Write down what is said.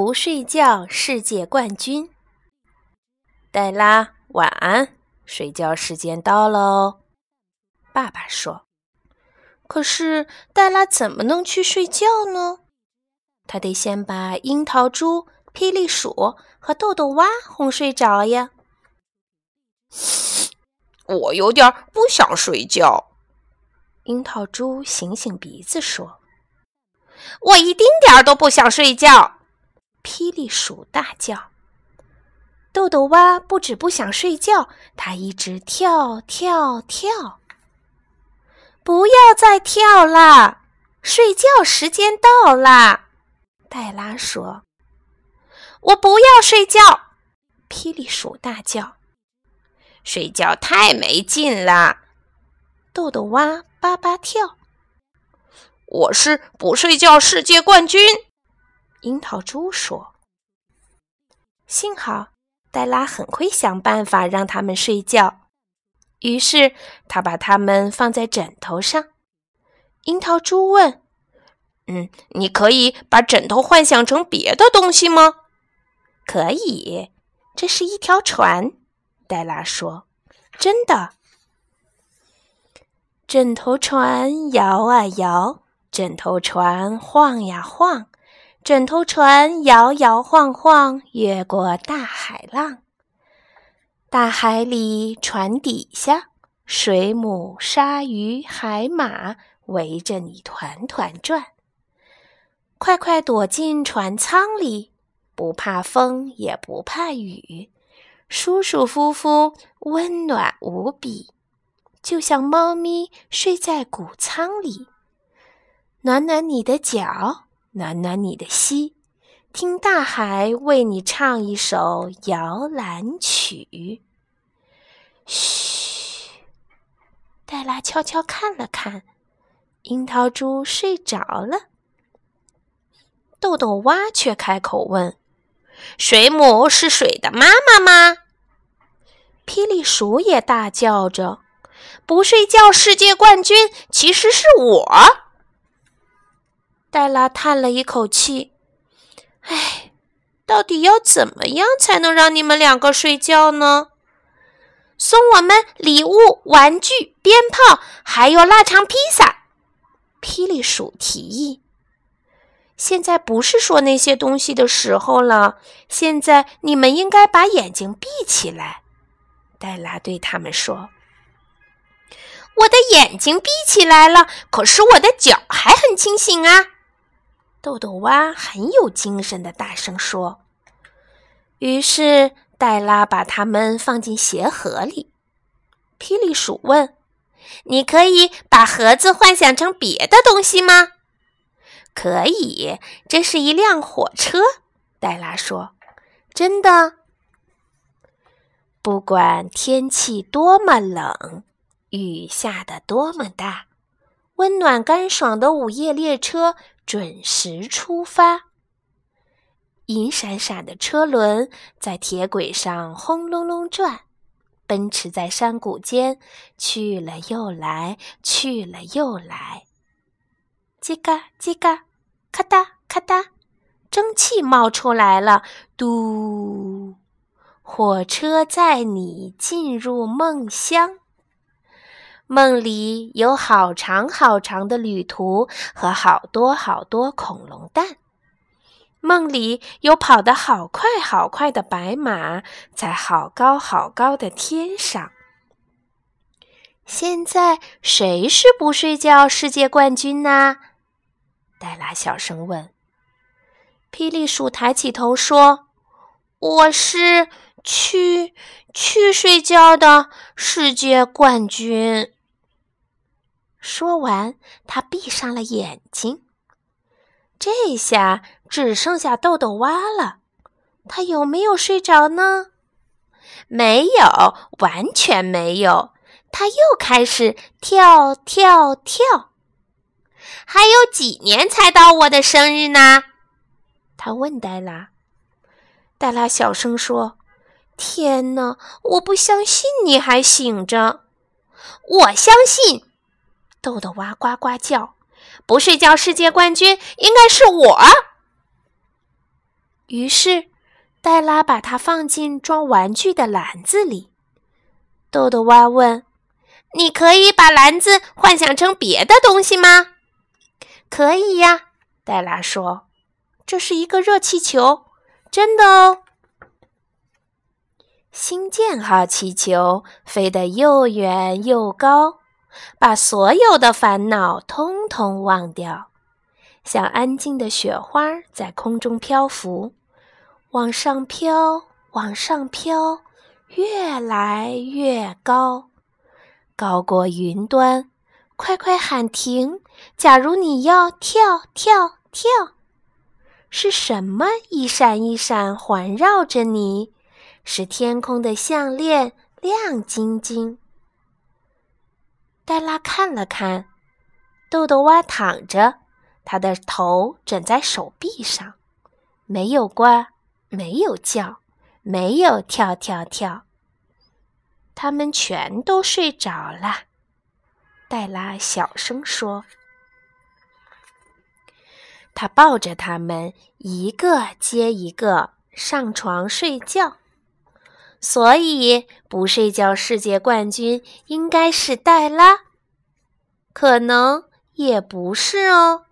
不睡觉世界冠军。黛拉，晚安，睡觉时间到了哦。爸爸说：“可是黛拉怎么能去睡觉呢？他得先把樱桃猪、霹雳鼠和豆豆蛙哄睡着呀。”我有点不想睡觉。樱桃猪醒醒鼻子说：“我一丁点儿都不想睡觉。”霹雳鼠大叫。豆豆蛙不止不想睡觉，它一直跳跳跳。不要再跳啦，睡觉时间到啦！黛拉说：“我不要睡觉！”霹雳鼠大叫。睡觉太没劲啦，豆豆蛙叭叭跳。我是不睡觉世界冠军，樱桃猪说。幸好黛拉很会想办法让他们睡觉，于是他把它们放在枕头上。樱桃猪问：“嗯，你可以把枕头幻想成别的东西吗？”“可以，这是一条船。”黛拉说：“真的，枕头船摇啊摇，枕头船晃呀晃，枕头船摇摇晃晃，越过大海浪。大海里，船底下，水母、鲨鱼、海马围着你团团转。快快躲进船舱里，不怕风，也不怕雨。”舒舒服服，温暖无比，就像猫咪睡在谷仓里。暖暖你的脚，暖暖你的膝，听大海为你唱一首摇篮曲。嘘，黛拉悄悄看了看，樱桃猪睡着了。豆豆蛙却开口问。水母是水的妈妈吗？霹雳鼠也大叫着：“不睡觉世界冠军其实是我！”黛拉叹了一口气：“唉，到底要怎么样才能让你们两个睡觉呢？”送我们礼物、玩具、鞭炮，还有腊肠披萨。霹雳鼠提议。现在不是说那些东西的时候了。现在你们应该把眼睛闭起来。”黛拉对他们说。“我的眼睛闭起来了，可是我的脚还很清醒啊！”豆豆蛙很有精神的大声说。于是黛拉把它们放进鞋盒里。霹雳鼠问：“你可以把盒子幻想成别的东西吗？”可以，这是一辆火车。黛拉说：“真的，不管天气多么冷，雨下得多么大，温暖干爽的午夜列车准时出发。银闪闪的车轮在铁轨上轰隆隆转，奔驰在山谷间，去了又来，去了又来。叽嘎叽嘎。”咔嗒咔嗒，蒸汽冒出来了。嘟，火车载你进入梦乡。梦里有好长好长的旅途和好多好多恐龙蛋。梦里有跑得好快好快的白马，在好高好高的天上。现在谁是不睡觉世界冠军呢？黛拉小声问：“霹雳鼠抬起头说：‘我是去去睡觉的世界冠军。’说完，他闭上了眼睛。这下只剩下豆豆蛙了。他有没有睡着呢？没有，完全没有。他又开始跳跳跳。”还有几年才到我的生日呢？他问黛拉。黛拉小声说：“天哪，我不相信你还醒着。”我相信。豆豆蛙呱呱叫：“不睡觉世界冠军应该是我。”于是，黛拉把它放进装玩具的篮子里。豆豆蛙问：“你可以把篮子幻想成别的东西吗？”“可以呀。”黛拉说，“这是一个热气球，真的哦。”星舰号气球飞得又远又高，把所有的烦恼通通忘掉，像安静的雪花在空中漂浮。往上飘，往上飘，越来越高，高过云端。快快喊停！假如你要跳跳跳，是什么一闪一闪环绕着你？是天空的项链，亮晶晶。黛拉看了看，豆豆蛙躺着，他的头枕在手臂上，没有呱。没有叫，没有跳跳跳，他们全都睡着了。黛拉小声说：“他抱着他们，一个接一个上床睡觉。所以，不睡觉世界冠军应该是黛拉，可能也不是哦。”